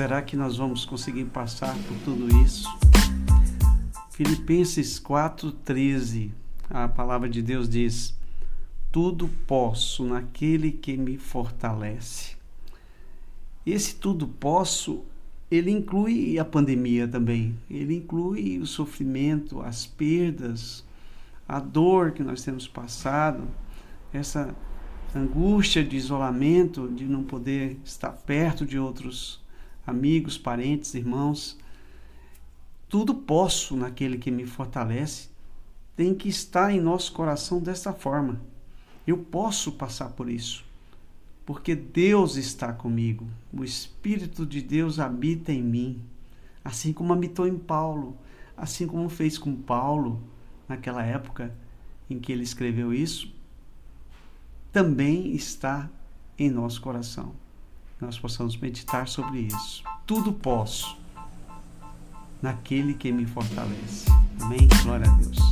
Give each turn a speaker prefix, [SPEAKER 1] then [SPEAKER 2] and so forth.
[SPEAKER 1] será que nós vamos conseguir passar por tudo isso? Filipenses 4,13, a palavra de Deus diz: Tudo posso naquele que me fortalece. Esse tudo posso, ele inclui a pandemia também, ele inclui o sofrimento, as perdas, a dor que nós temos passado, essa angústia de isolamento, de não poder estar perto de outros amigos, parentes, irmãos. Tudo posso naquele que me fortalece. Tem que estar em nosso coração dessa forma. Eu posso passar por isso, porque Deus está comigo. O Espírito de Deus habita em mim, assim como habitou em Paulo, assim como fez com Paulo naquela época em que ele escreveu isso também está em nosso coração. Nós possamos meditar sobre isso. Tudo posso naquele que me fortalece. Amém? Glória a Deus.